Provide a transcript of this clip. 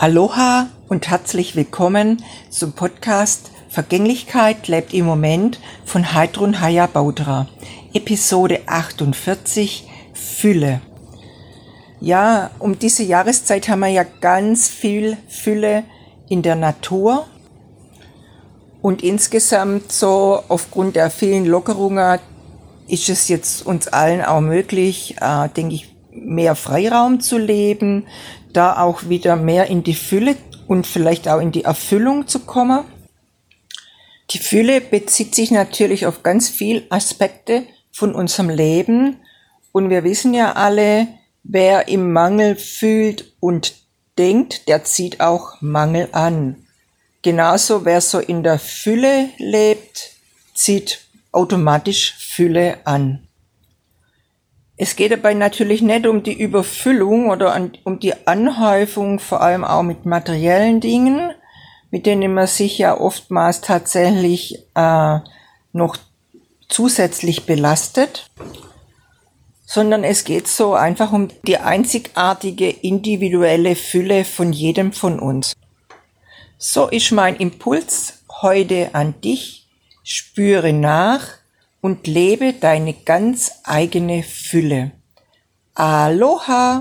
Aloha und herzlich willkommen zum Podcast Vergänglichkeit lebt im Moment von Heidrun Haya Baudra. Episode 48 Fülle. Ja, um diese Jahreszeit haben wir ja ganz viel Fülle in der Natur. Und insgesamt so aufgrund der vielen Lockerungen ist es jetzt uns allen auch möglich, äh, denke ich, mehr Freiraum zu leben, da auch wieder mehr in die Fülle und vielleicht auch in die Erfüllung zu kommen. Die Fülle bezieht sich natürlich auf ganz viele Aspekte von unserem Leben und wir wissen ja alle, wer im Mangel fühlt und denkt, der zieht auch Mangel an. Genauso wer so in der Fülle lebt, zieht automatisch Fülle an. Es geht dabei natürlich nicht um die Überfüllung oder an, um die Anhäufung, vor allem auch mit materiellen Dingen, mit denen man sich ja oftmals tatsächlich äh, noch zusätzlich belastet, sondern es geht so einfach um die einzigartige individuelle Fülle von jedem von uns. So ist mein Impuls heute an dich. Spüre nach, und lebe deine ganz eigene Fülle. Aloha!